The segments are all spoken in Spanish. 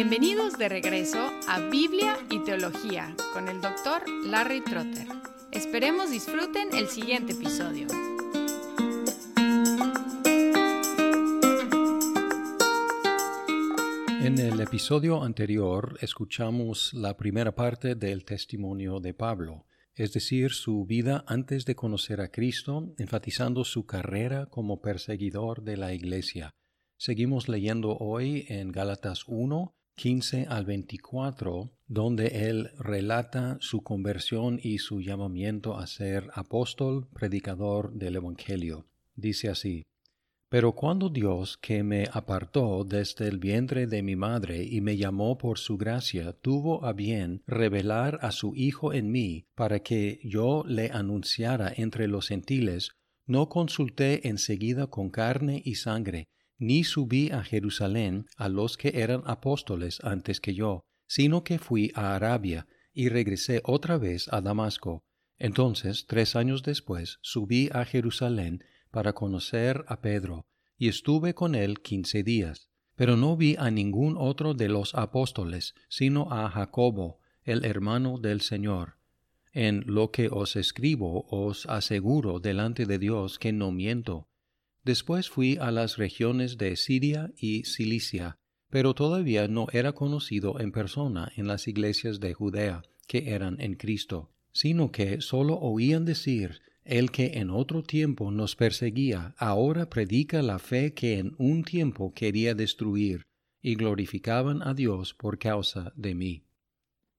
Bienvenidos de regreso a Biblia y Teología con el doctor Larry Trotter. Esperemos disfruten el siguiente episodio. En el episodio anterior escuchamos la primera parte del testimonio de Pablo, es decir, su vida antes de conocer a Cristo, enfatizando su carrera como perseguidor de la Iglesia. Seguimos leyendo hoy en Gálatas 1, 15 al 24, donde él relata su conversión y su llamamiento a ser apóstol, predicador del Evangelio. Dice así, Pero cuando Dios, que me apartó desde el vientre de mi madre y me llamó por su gracia, tuvo a bien revelar a su Hijo en mí, para que yo le anunciara entre los gentiles, no consulté enseguida con carne y sangre, ni subí a Jerusalén a los que eran apóstoles antes que yo, sino que fui a Arabia y regresé otra vez a Damasco. Entonces, tres años después, subí a Jerusalén para conocer a Pedro, y estuve con él quince días. Pero no vi a ningún otro de los apóstoles, sino a Jacobo, el hermano del Señor. En lo que os escribo os aseguro delante de Dios que no miento, Después fui a las regiones de Siria y Cilicia, pero todavía no era conocido en persona en las iglesias de Judea que eran en Cristo, sino que sólo oían decir el que en otro tiempo nos perseguía, ahora predica la fe que en un tiempo quería destruir, y glorificaban a Dios por causa de mí.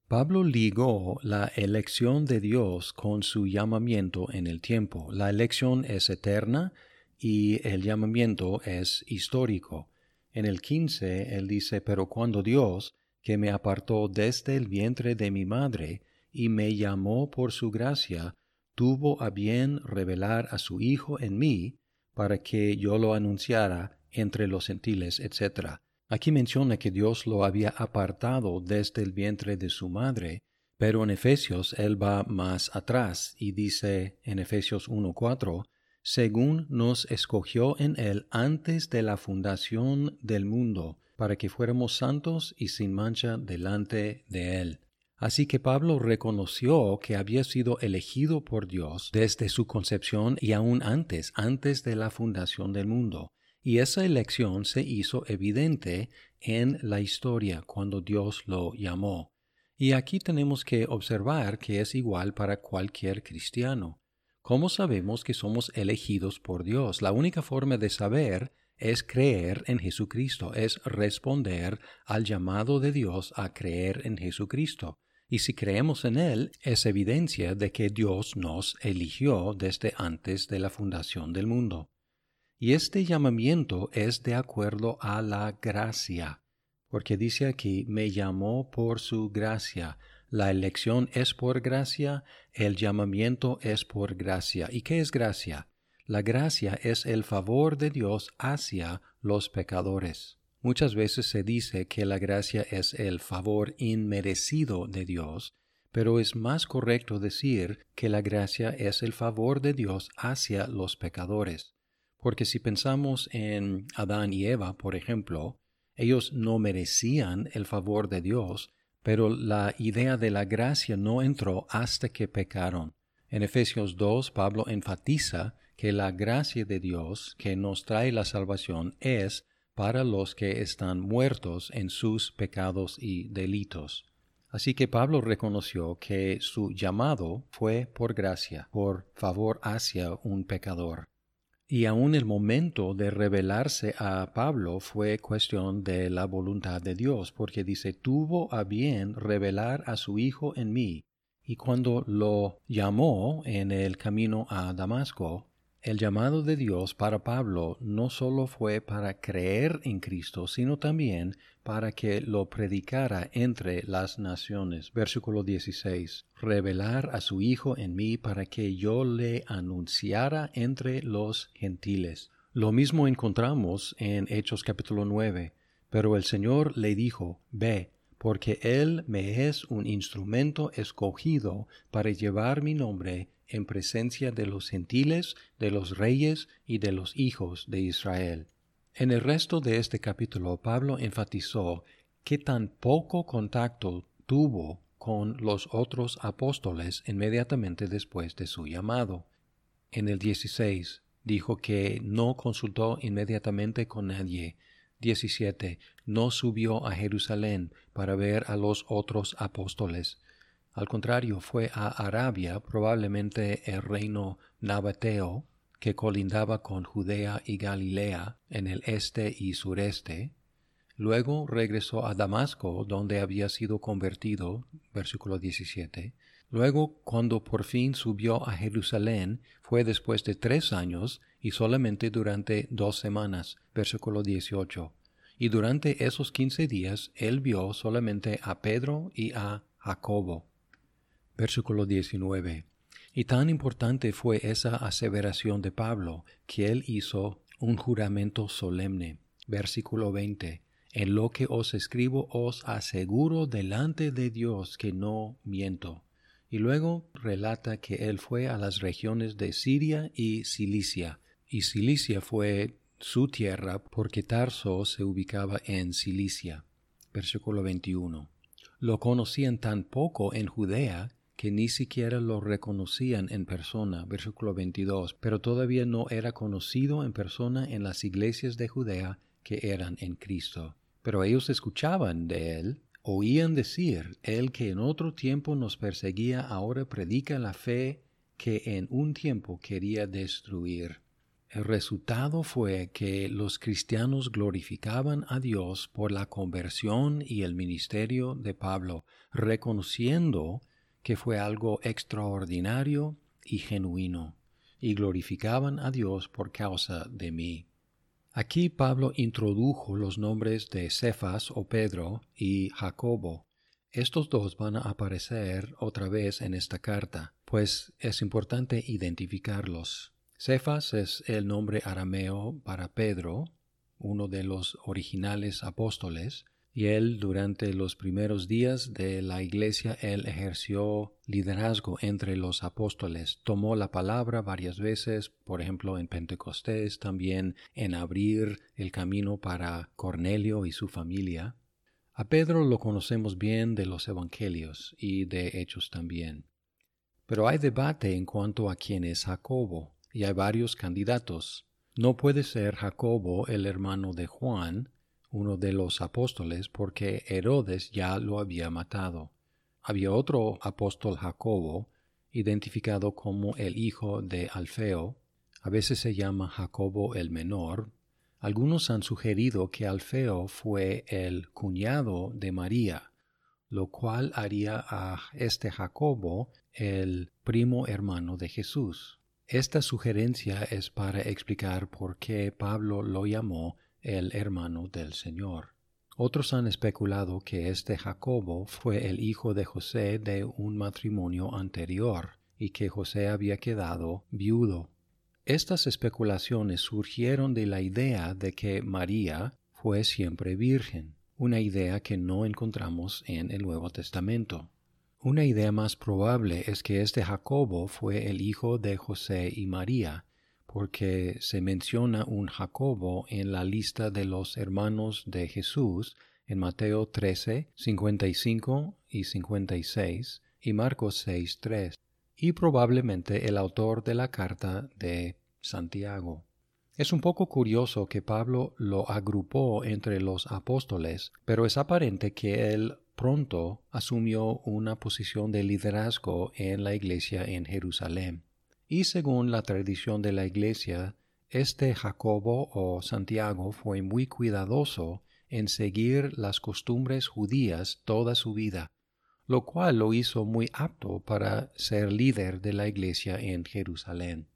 Pablo ligó la elección de Dios con su llamamiento en el tiempo. La elección es eterna, y el llamamiento es histórico. En el 15 él dice, pero cuando Dios, que me apartó desde el vientre de mi madre y me llamó por su gracia, tuvo a bien revelar a su Hijo en mí, para que yo lo anunciara entre los gentiles, etc. Aquí menciona que Dios lo había apartado desde el vientre de su madre, pero en Efesios él va más atrás y dice en Efesios 1.4, según nos escogió en él antes de la fundación del mundo, para que fuéramos santos y sin mancha delante de él. Así que Pablo reconoció que había sido elegido por Dios desde su concepción y aún antes, antes de la fundación del mundo. Y esa elección se hizo evidente en la historia cuando Dios lo llamó. Y aquí tenemos que observar que es igual para cualquier cristiano. ¿Cómo sabemos que somos elegidos por Dios? La única forma de saber es creer en Jesucristo, es responder al llamado de Dios a creer en Jesucristo. Y si creemos en Él, es evidencia de que Dios nos eligió desde antes de la fundación del mundo. Y este llamamiento es de acuerdo a la gracia, porque dice aquí, me llamó por su gracia. La elección es por gracia, el llamamiento es por gracia. ¿Y qué es gracia? La gracia es el favor de Dios hacia los pecadores. Muchas veces se dice que la gracia es el favor inmerecido de Dios, pero es más correcto decir que la gracia es el favor de Dios hacia los pecadores. Porque si pensamos en Adán y Eva, por ejemplo, ellos no merecían el favor de Dios, pero la idea de la gracia no entró hasta que pecaron. En Efesios 2, Pablo enfatiza que la gracia de Dios que nos trae la salvación es para los que están muertos en sus pecados y delitos. Así que Pablo reconoció que su llamado fue por gracia, por favor hacia un pecador. Y aún el momento de revelarse a Pablo fue cuestión de la voluntad de Dios, porque dice, tuvo a bien revelar a su Hijo en mí. Y cuando lo llamó en el camino a Damasco, el llamado de Dios para Pablo no solo fue para creer en Cristo, sino también para que lo predicara entre las naciones. Versículo 16. Revelar a su Hijo en mí para que yo le anunciara entre los gentiles. Lo mismo encontramos en Hechos capítulo 9. Pero el Señor le dijo, Ve, porque Él me es un instrumento escogido para llevar mi nombre en presencia de los gentiles, de los reyes y de los hijos de Israel. En el resto de este capítulo Pablo enfatizó qué tan poco contacto tuvo con los otros apóstoles inmediatamente después de su llamado. En el 16 dijo que no consultó inmediatamente con nadie. 17. No subió a Jerusalén para ver a los otros apóstoles. Al contrario, fue a Arabia, probablemente el reino nabateo, que colindaba con Judea y Galilea en el este y sureste. Luego regresó a Damasco, donde había sido convertido, versículo 17. Luego, cuando por fin subió a Jerusalén, fue después de tres años y solamente durante dos semanas, versículo 18. Y durante esos quince días él vio solamente a Pedro y a Jacobo. Versículo 19. Y tan importante fue esa aseveración de Pablo que él hizo un juramento solemne. Versículo 20. En lo que os escribo os aseguro delante de Dios que no miento. Y luego relata que él fue a las regiones de Siria y Cilicia. Y Cilicia fue su tierra porque Tarso se ubicaba en Cilicia. Versículo 21. Lo conocían tan poco en Judea que ni siquiera lo reconocían en persona, versículo 22, pero todavía no era conocido en persona en las iglesias de Judea que eran en Cristo. Pero ellos escuchaban de él, oían decir, el que en otro tiempo nos perseguía ahora predica la fe que en un tiempo quería destruir. El resultado fue que los cristianos glorificaban a Dios por la conversión y el ministerio de Pablo, reconociendo que fue algo extraordinario y genuino, y glorificaban a Dios por causa de mí. Aquí Pablo introdujo los nombres de Cefas o Pedro y Jacobo. Estos dos van a aparecer otra vez en esta carta, pues es importante identificarlos. Cefas es el nombre arameo para Pedro, uno de los originales apóstoles, y él durante los primeros días de la iglesia, él ejerció liderazgo entre los apóstoles, tomó la palabra varias veces, por ejemplo en Pentecostés, también en abrir el camino para Cornelio y su familia. A Pedro lo conocemos bien de los Evangelios y de Hechos también. Pero hay debate en cuanto a quién es Jacobo, y hay varios candidatos. No puede ser Jacobo el hermano de Juan, uno de los apóstoles, porque Herodes ya lo había matado. Había otro apóstol Jacobo, identificado como el hijo de Alfeo, a veces se llama Jacobo el menor. Algunos han sugerido que Alfeo fue el cuñado de María, lo cual haría a este Jacobo el primo hermano de Jesús. Esta sugerencia es para explicar por qué Pablo lo llamó el hermano del Señor. Otros han especulado que este Jacobo fue el hijo de José de un matrimonio anterior y que José había quedado viudo. Estas especulaciones surgieron de la idea de que María fue siempre virgen, una idea que no encontramos en el Nuevo Testamento. Una idea más probable es que este Jacobo fue el hijo de José y María, porque se menciona un Jacobo en la lista de los hermanos de Jesús en Mateo 13, 55 y 56 y Marcos 6, 3, y probablemente el autor de la carta de Santiago. Es un poco curioso que Pablo lo agrupó entre los apóstoles, pero es aparente que él pronto asumió una posición de liderazgo en la iglesia en Jerusalén y según la tradición de la Iglesia, este Jacobo o Santiago fue muy cuidadoso en seguir las costumbres judías toda su vida, lo cual lo hizo muy apto para ser líder de la Iglesia en Jerusalén.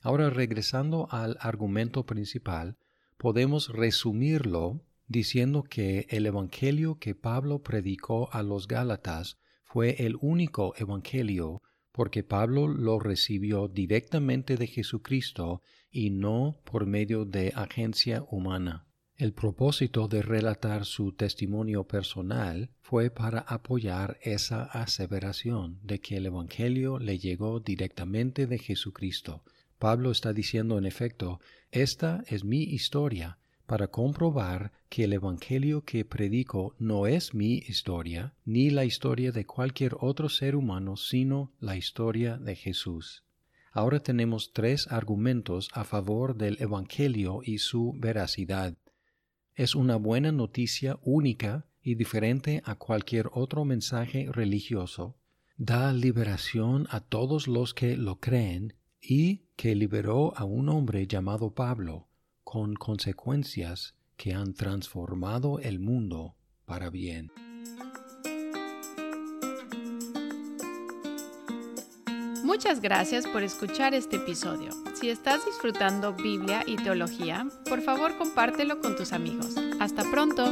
Ahora regresando al argumento principal, podemos resumirlo diciendo que el Evangelio que Pablo predicó a los Gálatas fue el único Evangelio porque Pablo lo recibió directamente de Jesucristo y no por medio de agencia humana. El propósito de relatar su testimonio personal fue para apoyar esa aseveración de que el Evangelio le llegó directamente de Jesucristo. Pablo está diciendo en efecto, esta es mi historia, para comprobar que el Evangelio que predico no es mi historia, ni la historia de cualquier otro ser humano, sino la historia de Jesús. Ahora tenemos tres argumentos a favor del Evangelio y su veracidad. Es una buena noticia única y diferente a cualquier otro mensaje religioso. Da liberación a todos los que lo creen y que liberó a un hombre llamado Pablo, con consecuencias que han transformado el mundo para bien. Muchas gracias por escuchar este episodio. Si estás disfrutando Biblia y teología, por favor compártelo con tus amigos. Hasta pronto.